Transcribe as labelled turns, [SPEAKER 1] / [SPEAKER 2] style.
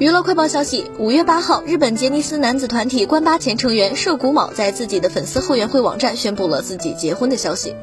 [SPEAKER 1] 娱乐快报消息：五月八号，日本杰尼斯男子团体关八前成员涉谷卯在自己的粉丝后援会网站宣布了自己结婚的消息。